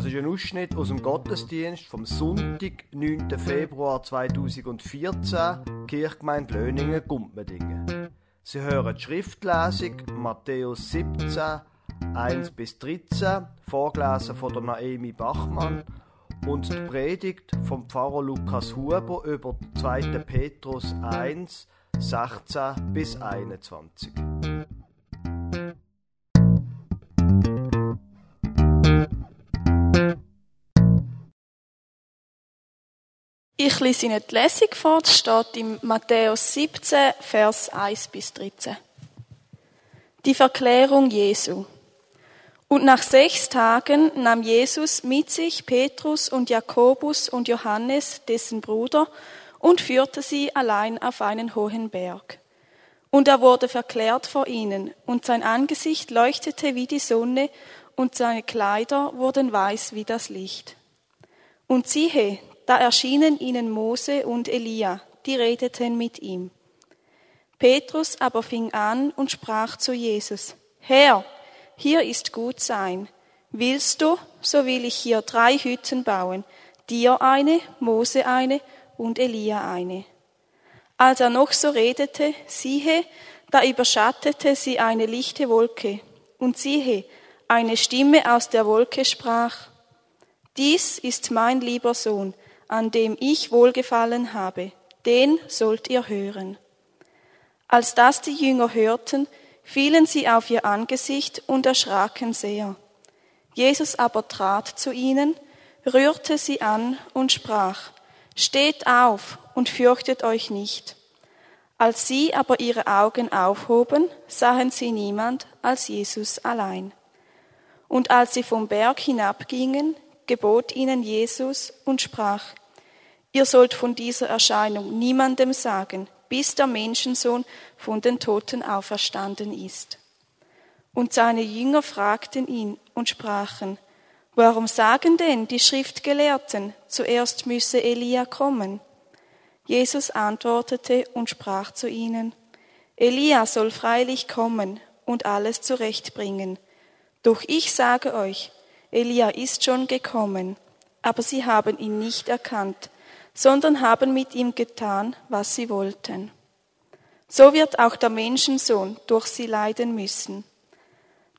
Das ist ein Ausschnitt aus dem Gottesdienst vom Sonntag, 9. Februar 2014, Kirchgemeinde Löningen, Gumpmedingen. Sie hören die Schriftlesung Matthäus 17, 1 bis 13, vorgelesen von der Naemi Bachmann und die Predigt vom Pfarrer Lukas Huber über 2. Petrus 1, 16 bis 21. Ich lese Ihnen die Lesung vor, das steht im Matthäus 17, Vers 1 bis 13. Die Verklärung Jesu. Und nach sechs Tagen nahm Jesus mit sich Petrus und Jakobus und Johannes, dessen Bruder, und führte sie allein auf einen hohen Berg. Und er wurde verklärt vor ihnen, und sein Angesicht leuchtete wie die Sonne, und seine Kleider wurden weiß wie das Licht. Und siehe, da erschienen ihnen Mose und Elia, die redeten mit ihm. Petrus aber fing an und sprach zu Jesus, Herr, hier ist gut sein. Willst du, so will ich hier drei Hütten bauen, dir eine, Mose eine und Elia eine. Als er noch so redete, siehe, da überschattete sie eine lichte Wolke, und siehe, eine Stimme aus der Wolke sprach, Dies ist mein lieber Sohn, an dem ich wohlgefallen habe, den sollt ihr hören. Als das die Jünger hörten, fielen sie auf ihr Angesicht und erschraken sehr. Jesus aber trat zu ihnen, rührte sie an und sprach, Steht auf und fürchtet euch nicht. Als sie aber ihre Augen aufhoben, sahen sie niemand als Jesus allein. Und als sie vom Berg hinabgingen, gebot ihnen Jesus und sprach, Ihr sollt von dieser Erscheinung niemandem sagen, bis der Menschensohn von den Toten auferstanden ist. Und seine Jünger fragten ihn und sprachen, Warum sagen denn die Schriftgelehrten, zuerst müsse Elia kommen? Jesus antwortete und sprach zu ihnen, Elia soll freilich kommen und alles zurechtbringen. Doch ich sage euch, Elia ist schon gekommen, aber sie haben ihn nicht erkannt, sondern haben mit ihm getan, was sie wollten. So wird auch der Menschensohn durch sie leiden müssen.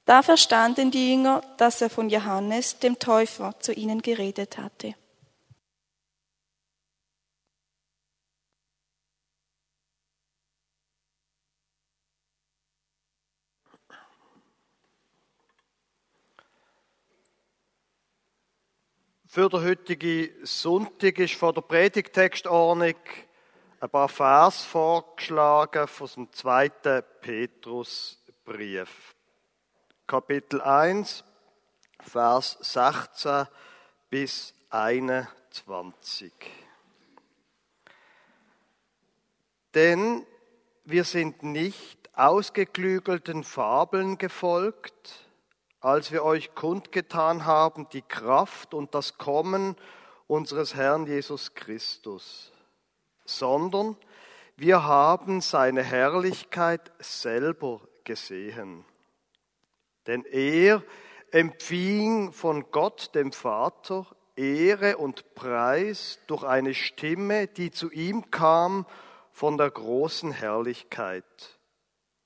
Da verstanden die Jünger, dass er von Johannes, dem Täufer, zu ihnen geredet hatte. Für den heutigen Sonntag ist von der Predigtextordnung ein paar Vers vorgeschlagen aus dem zweiten Petrusbrief. Kapitel 1, Vers 16 bis 21. Denn wir sind nicht ausgeklügelten Fabeln gefolgt, als wir euch kundgetan haben die Kraft und das Kommen unseres Herrn Jesus Christus, sondern wir haben seine Herrlichkeit selber gesehen. Denn er empfing von Gott dem Vater Ehre und Preis durch eine Stimme, die zu ihm kam von der großen Herrlichkeit.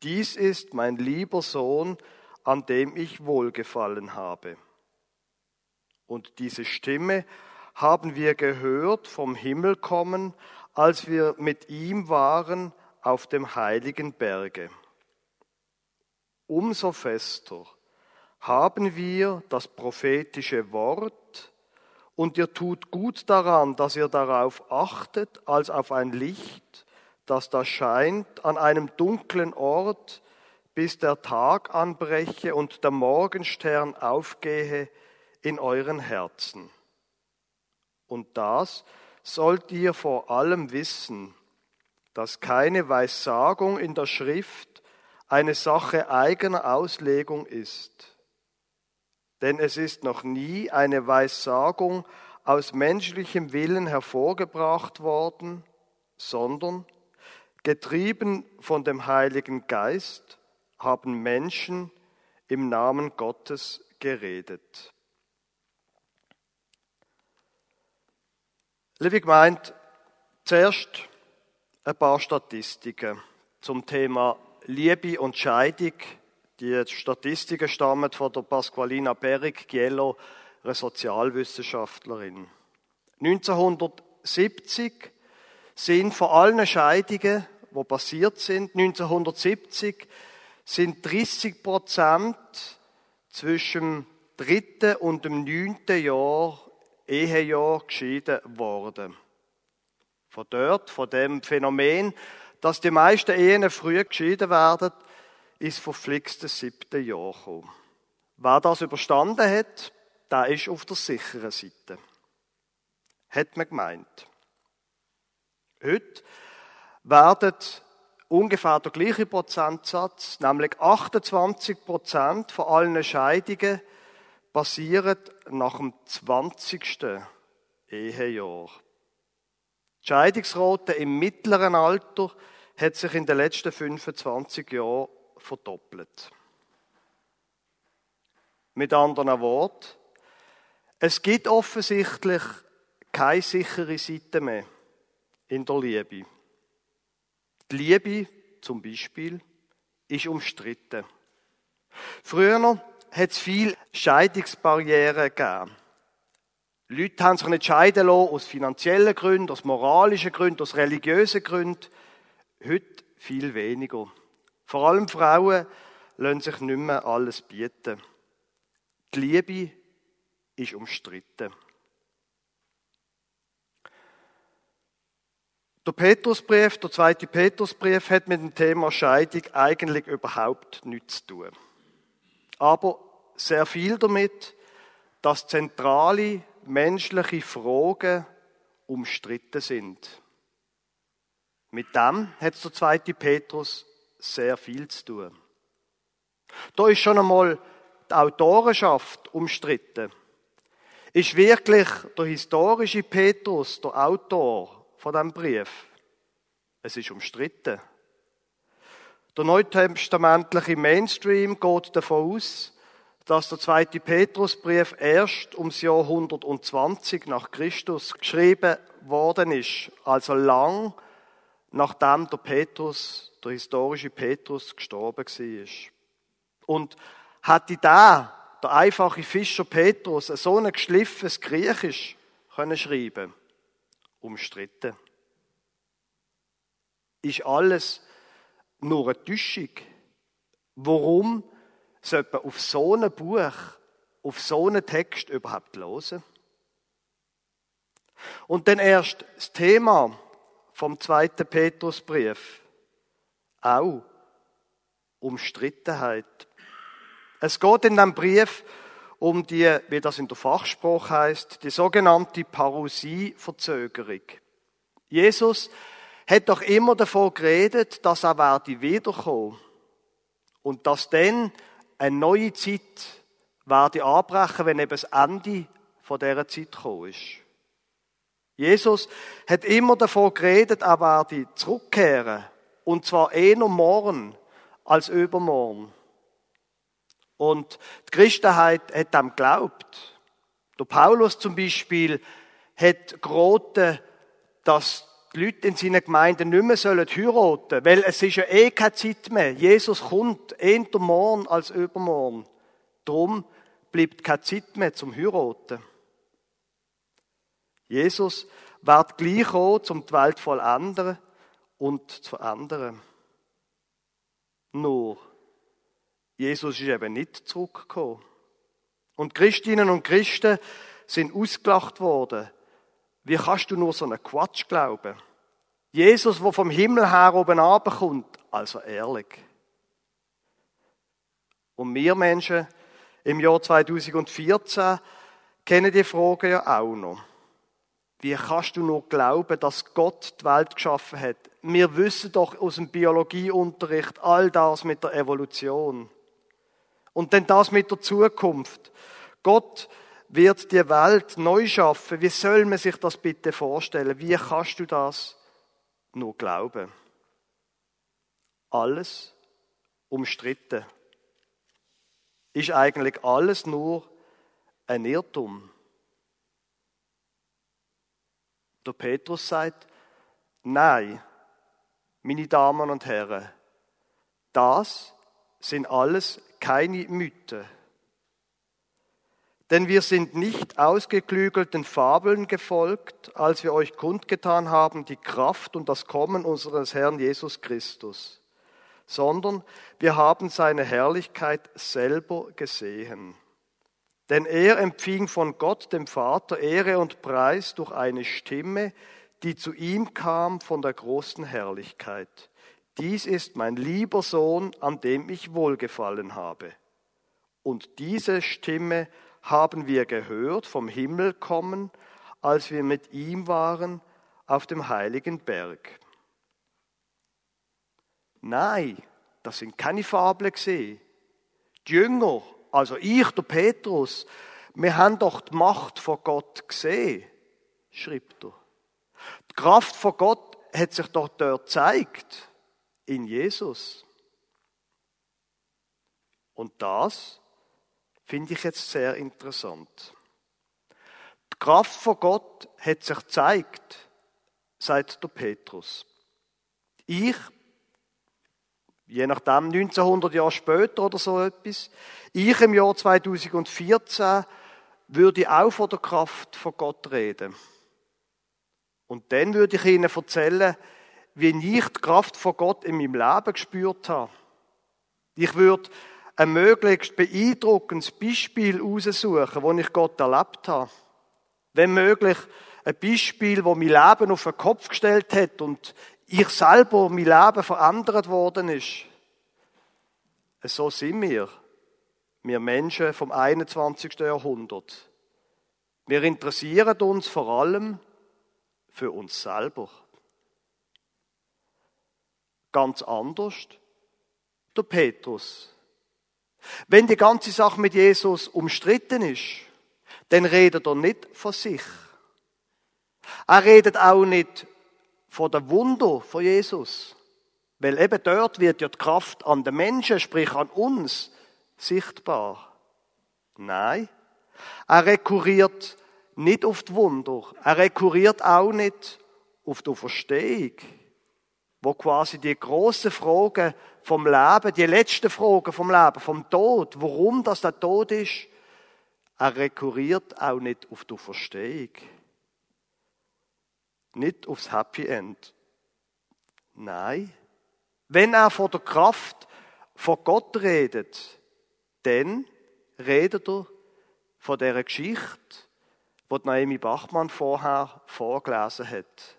Dies ist mein lieber Sohn, an dem ich wohlgefallen habe. Und diese Stimme haben wir gehört vom Himmel kommen, als wir mit ihm waren auf dem heiligen Berge. Umso fester haben wir das prophetische Wort, und ihr tut gut daran, dass ihr darauf achtet, als auf ein Licht, das da scheint an einem dunklen Ort, bis der Tag anbreche und der Morgenstern aufgehe in euren Herzen. Und das sollt ihr vor allem wissen, dass keine Weissagung in der Schrift eine Sache eigener Auslegung ist. Denn es ist noch nie eine Weissagung aus menschlichem Willen hervorgebracht worden, sondern getrieben von dem Heiligen Geist haben Menschen im Namen Gottes geredet. Liebe Gemeinde, zuerst ein paar Statistiken zum Thema Liebe und Scheidung. Die Statistiken stammen von der Pasqualina Berig Giello, einer Sozialwissenschaftlerin. 1970 sind von allen Scheidungen, die passiert sind, 1970 sind 30 Prozent zwischen dem dritten und dem neunten Jahr Ehejahr geschieden worden. Von dort, von dem Phänomen, dass die meisten Ehen früh geschieden werden, ist verflixt das siebte Jahr gekommen. Wer das überstanden hat, der ist auf der sicheren Seite. Hat man gemeint. Heute werden ungefähr der gleiche Prozentsatz, nämlich 28 Prozent von allen Scheidungen passieren nach dem 20. Ehejahr. Die Scheidungsrate im mittleren Alter hat sich in den letzten 25 Jahren verdoppelt. Mit anderen Worten, es gibt offensichtlich keine sichere Seite mehr in der Liebe. Die Liebe, zum Beispiel, ist umstritten. Früher hat es viele Scheidungsbarrieren gegeben. Leute haben sich nicht scheiden lassen aus finanziellen Gründen, aus moralischen Gründen, aus religiösen Gründen. Heute viel weniger. Vor allem Frauen lassen sich nicht mehr alles bieten. Die Liebe ist umstritten. Der Petrusbrief, der zweite Petrusbrief, hat mit dem Thema Scheidung eigentlich überhaupt nichts zu tun. Aber sehr viel damit, dass zentrale menschliche Fragen umstritten sind. Mit dem hat der zweite Petrus sehr viel zu tun. Da ist schon einmal die Autorenschaft umstritten. Ist wirklich der historische Petrus der Autor von dem Brief? Es ist umstritten. Der neutestamentliche Mainstream geht davon aus, dass der zweite Petrusbrief erst ums Jahr 120 nach Christus geschrieben worden ist, also lang nachdem der Petrus, der historische Petrus, gestorben war. Und hätte da, der einfache Fischer Petrus, so ein geschliffenes Griechisch können schreiben umstritten. Ist alles nur eine Täuschung? Warum sollte man auf so ein Buch, auf so einen Text überhaupt hören? Und dann erst das Thema vom zweiten Petrusbrief. Auch Umstrittenheit. Es geht in dem Brief um die, wie das in der Fachspruch heißt, die sogenannte Parousie-Verzögerung. Jesus hat doch immer davon geredet, dass er werde wiederkommen und dass dann eine neue Zeit werde anbrechen, wenn eben das Ende von dieser Zeit gekommen ist. Jesus hat immer davon geredet, er werde zurückkehren. Und zwar eher morgen als übermorgen. Und die Christenheit hat dem geglaubt. Der Paulus zum Beispiel hat geraten, dass die Leute in seinen Gemeinden nicht mehr sollen heiraten, weil es ist ja eh keine Zeit mehr. Jesus kommt eher morgen als übermorgen. Darum bleibt keine Zeit mehr zum Heiraten. Jesus wird gleich kommen, um die Welt vollenden und zu verändern. Nur, Jesus ist eben nicht zurückgekommen. Und Christinnen und Christen sind ausgelacht worden. Wie kannst du nur so einen Quatsch glauben? Jesus, der vom Himmel her oben kommt, also ehrlich. Und wir Menschen im Jahr 2014 kennen die Frage ja auch noch. Wie kannst du nur glauben, dass Gott die Welt geschaffen hat? Wir wissen doch aus dem Biologieunterricht all das mit der Evolution. Und dann das mit der Zukunft. Gott wird die Welt neu schaffen. Wie soll man sich das bitte vorstellen? Wie kannst du das nur glauben? Alles umstritten. Ist eigentlich alles nur ein Irrtum? Der Petrus sagt, nein, meine Damen und Herren, das sind alles keine Mythen. Denn wir sind nicht ausgeklügelten Fabeln gefolgt, als wir euch kundgetan haben die Kraft und das Kommen unseres Herrn Jesus Christus, sondern wir haben seine Herrlichkeit selber gesehen. Denn er empfing von Gott, dem Vater, Ehre und Preis durch eine Stimme, die zu ihm kam von der großen Herrlichkeit. Dies ist mein lieber Sohn, an dem ich wohlgefallen habe. Und diese Stimme haben wir gehört vom Himmel kommen, als wir mit ihm waren auf dem heiligen Berg. Nein, das sind keine Fabeln gesehen. Die Jünger, also ich, der Petrus, wir haben doch die Macht von Gott gesehen, schreibt er. Die Kraft von Gott hat sich doch dort gezeigt, in Jesus. Und das finde ich jetzt sehr interessant. Die Kraft von Gott hat sich gezeigt, sagt der Petrus. Ich, je nachdem 1900 Jahre später oder so etwas, ich im Jahr 2014 würde auch von der Kraft von Gott reden. Und dann würde ich Ihnen erzählen, wie ich die Kraft von Gott in meinem Leben gespürt habe. Ich würde ein möglichst beeindruckendes Beispiel aussuchen, wo ich Gott erlebt habe. Wenn möglich, ein Beispiel, wo mein Leben auf den Kopf gestellt hat und ich selber mein Leben verändert worden ist. So sind wir, wir Menschen vom 21. Jahrhundert. Wir interessieren uns vor allem für uns selber. Ganz anders der Petrus. Wenn die ganze Sache mit Jesus umstritten ist, dann redet er nicht von sich. Er redet auch nicht von der Wunder von Jesus. Weil eben dort wird ja die Kraft an den Menschen, sprich an uns, sichtbar. Nein, er rekurriert nicht auf die Wunder. Er rekurriert auch nicht auf die Verstehung wo quasi die großen Fragen vom Leben, die letzten Fragen vom Leben, vom Tod, warum das der Tod ist, er rekurriert auch nicht auf die Verstehung. Nicht aufs Happy End. Nein. Wenn er von der Kraft von Gott redet, dann redet er von der Geschichte, die Naomi Bachmann vorher vorgelesen hat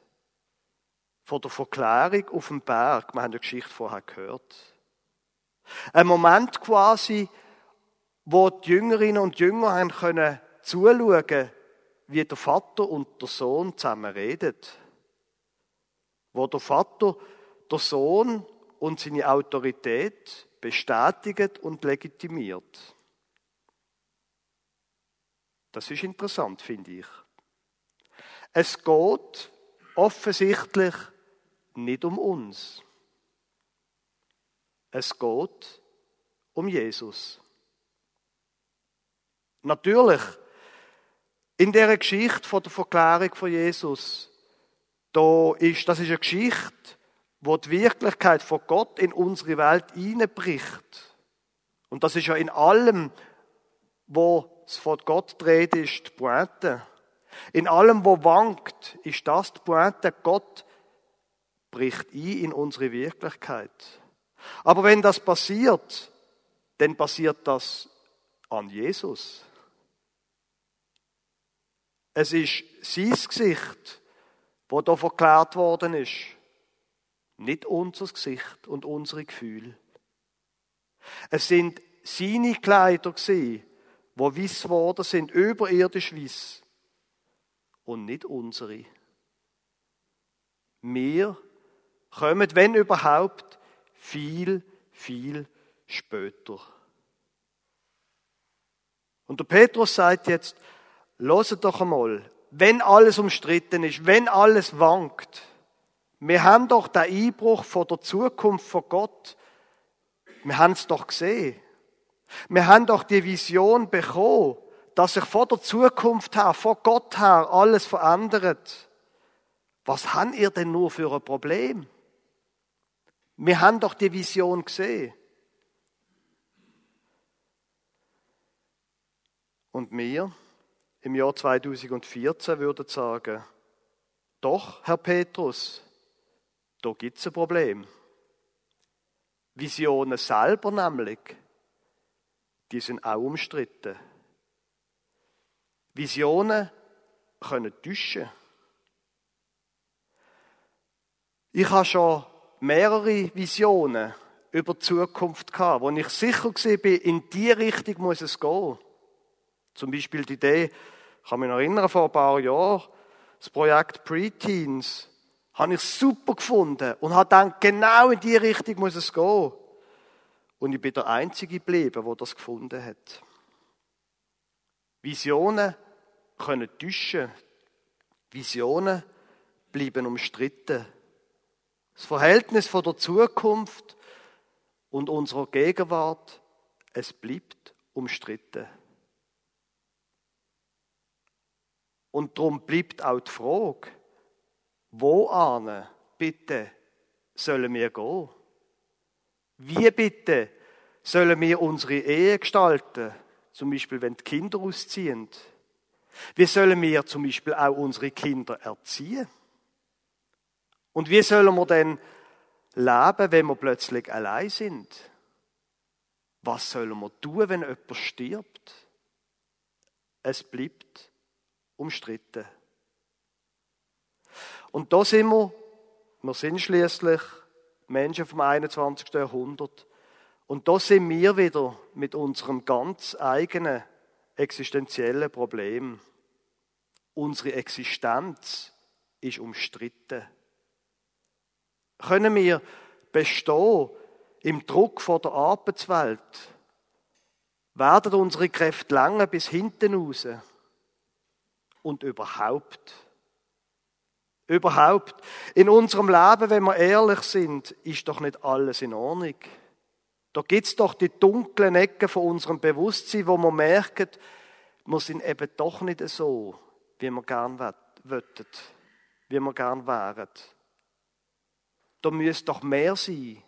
von der Verklärung auf dem Berg. Wir haben die Geschichte vorher gehört. Ein Moment quasi, wo die Jüngerinnen und Jünger haben können zuschauen, wie der Vater und der Sohn zusammen redet. Wo der Vater der Sohn und seine Autorität bestätigt und legitimiert. Das ist interessant, finde ich. Es geht offensichtlich nicht um uns. Es geht um Jesus. Natürlich, in der Geschichte von der Verklärung von Jesus, da ist, das ist eine Geschichte, wo die Wirklichkeit von Gott in unsere Welt hineinbricht. Und das ist ja in allem, wo es von Gott dreht, ist die Pointe. In allem, wo wankt, ist das die Pointe. Gott bricht ein in unsere Wirklichkeit. Aber wenn das passiert, dann passiert das an Jesus. Es ist sein Gesicht, wo da verklärt worden ist. Nicht unser Gesicht und unsere Gefühle. Es sind seine Kleider gewesen, wo wiss worden sind, überirdisch wiss. Und nicht unsere. Wir kommen, wenn überhaupt, viel, viel später. Und der Petrus sagt jetzt, loset doch einmal, wenn alles umstritten ist, wenn alles wankt, wir haben doch den Einbruch von der Zukunft von Gott, wir haben es doch gesehen. Wir haben doch die Vision bekommen, dass sich vor der Zukunft her, vor Gott her alles verändert. Was habt ihr denn nur für ein Problem? Wir haben doch die Vision gesehen. Und wir im Jahr 2014 würden sagen, doch, Herr Petrus, da gibt es ein Problem. Visionen selber nämlich, die sind auch umstritten. Visionen können täuschen. Ich habe schon mehrere Visionen über die Zukunft gehabt, wo ich sicher war, in die Richtung muss es gehen. Zum Beispiel die Idee, ich kann mich noch erinnern, vor ein paar Jahren, das Projekt Preteens, habe ich super gefunden und habe gedacht, genau in die Richtung muss es gehen. Und ich bin der Einzige geblieben, der das gefunden hat. Visionen können täuschen. Visionen bleiben umstritten. Das Verhältnis von der Zukunft und unserer Gegenwart, es bleibt umstritten. Und darum bleibt auch die Frage, wo ane bitte sollen wir gehen? Wie bitte sollen wir unsere Ehe gestalten? Zum Beispiel, wenn die Kinder ausziehen. Wie sollen wir zum Beispiel auch unsere Kinder erziehen? Und wie sollen wir denn leben, wenn wir plötzlich allein sind? Was sollen wir tun, wenn jemand stirbt? Es bleibt umstritten. Und da sind wir, wir sind schließlich Menschen vom 21. Jahrhundert. Und da sind wir wieder mit unserem ganz eigenen existenziellen Problem. Unsere Existenz ist umstritten. Können wir bestehen im Druck vor der Arbeitswelt? Werden unsere Kräfte lange bis hinten raus? und überhaupt. Überhaupt. In unserem Leben, wenn wir ehrlich sind, ist doch nicht alles in Ordnung. Da gibt's doch die dunklen Ecken von unserem Bewusstsein, wo wir merken, wir sind eben doch nicht so, wie wir gern wollten, wie wir gern wären. Da müsste doch mehr sein.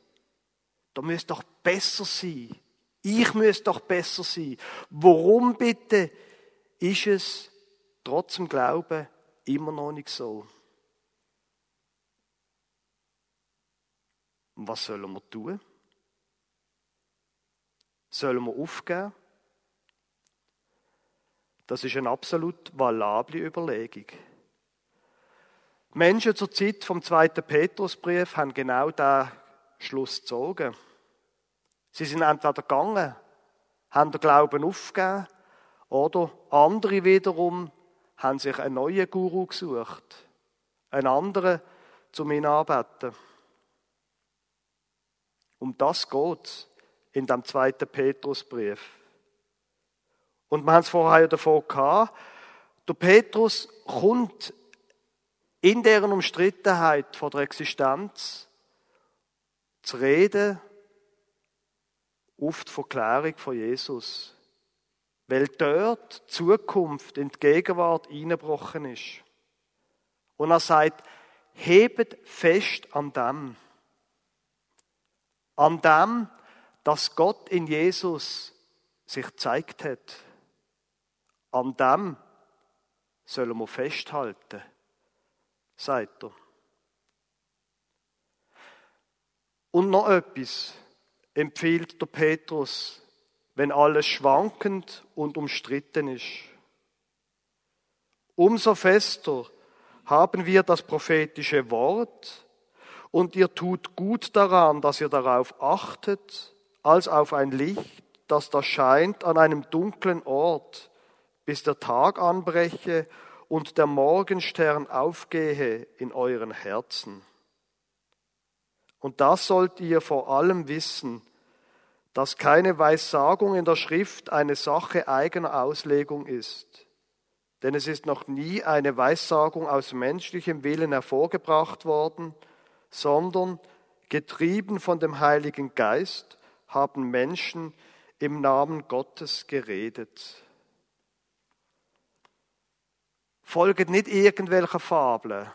Da müsste doch besser sein. Ich müsste doch besser sein. Warum bitte ist es trotz dem Glauben immer noch nicht so. Und was sollen wir tun? Sollen wir aufgeben? Das ist eine absolut valable Überlegung. Menschen zur Zeit vom zweiten Petrusbrief haben genau diesen Schluss gezogen. Sie sind entweder gegangen, haben den Glauben aufgegeben, oder andere wiederum haben sich einen neuen Guru gesucht. Einen anderen zum ihn anbeten. Um das geht in dem zweiten Petrusbrief. Und wir haben es vorher davon gehabt, der Petrus kommt in deren Umstrittenheit vor der Existenz zu reden auf die Verklärung von Jesus weil dort die Zukunft in die Gegenwart eingebrochen ist. Und er sagt, hebet fest an dem. An dem, dass Gott in Jesus sich zeigt hat. An dem sollen wir festhalten, sagt er. Und noch etwas empfiehlt der Petrus wenn alles schwankend und umstritten ist. Umso fester haben wir das prophetische Wort und ihr tut gut daran, dass ihr darauf achtet, als auf ein Licht, das da scheint an einem dunklen Ort, bis der Tag anbreche und der Morgenstern aufgehe in euren Herzen. Und das sollt ihr vor allem wissen, dass keine Weissagung in der Schrift eine Sache eigener Auslegung ist. Denn es ist noch nie eine Weissagung aus menschlichem Willen hervorgebracht worden, sondern getrieben von dem Heiligen Geist haben Menschen im Namen Gottes geredet. Folget nicht irgendwelche Fabeln,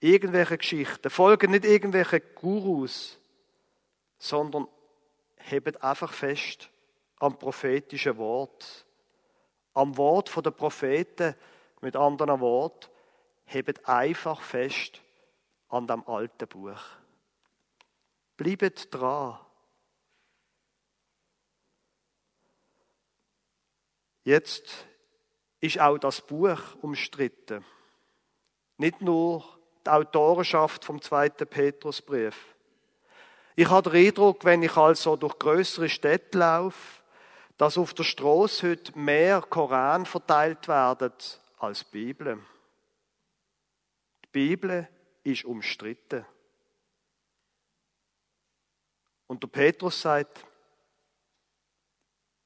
irgendwelche Geschichten, folgen nicht irgendwelche Gurus, sondern hebt einfach fest am prophetischen Wort. Am Wort der Propheten, mit anderen Worten, hebt einfach fest an dem alten Buch. Bleibt dran. Jetzt ist auch das Buch umstritten. Nicht nur die Autorenschaft vom zweiten Petrusbrief. Ich habe den Eindruck, wenn ich also durch größere Städte laufe, dass auf der Straße heute mehr Koran verteilt werden als Bibel. Die Bibel ist umstritten. Und der Petrus sagt,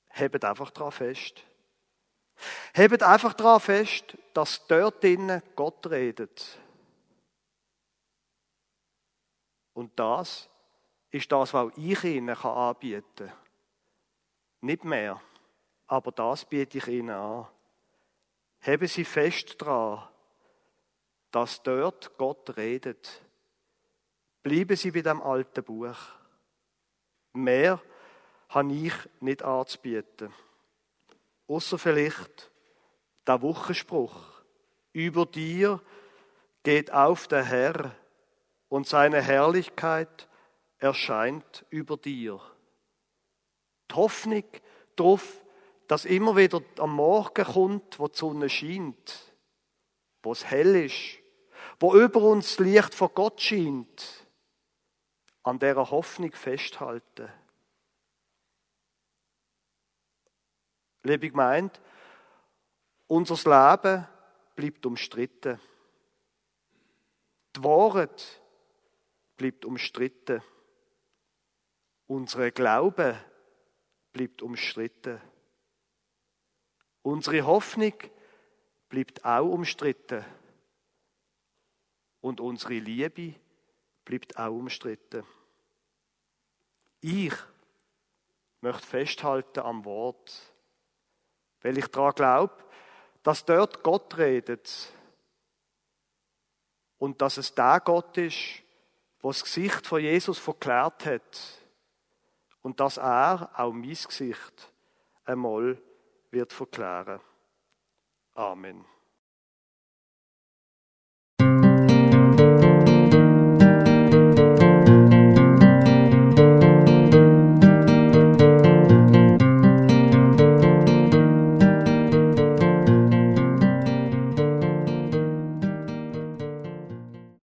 hebt einfach daran fest. Hebt einfach daran fest, dass dort drinnen Gott redet. Und das ist das, was ich Ihnen anbieten kann. Nicht mehr, aber das biete ich Ihnen an. Heben Sie fest daran, dass dort Gott redet. Bleiben Sie bei dem alten Buch. Mehr habe ich nicht anzubieten. Außer vielleicht der Wochenspruch. Über dir geht auf der Herr und seine Herrlichkeit erscheint über dir. Die Hoffnung darauf, dass immer wieder am Morgen kommt, wo die Sonne scheint, wo es hell ist, wo über uns Licht von Gott scheint, an dieser Hoffnung festhalten. Liebe meint, unser Leben bleibt umstritten. Die Wahrheit bleibt umstritten. Unsere Glaube bleibt umstritten. Unsere Hoffnung bleibt auch umstritten. Und unsere Liebe bleibt auch umstritten. Ich möchte festhalten am Wort weil ich daran glaube, dass dort Gott redet und dass es der Gott ist, der das Gesicht von Jesus verklärt hat und dass er auch mein Gesicht einmal wird verklären. Amen.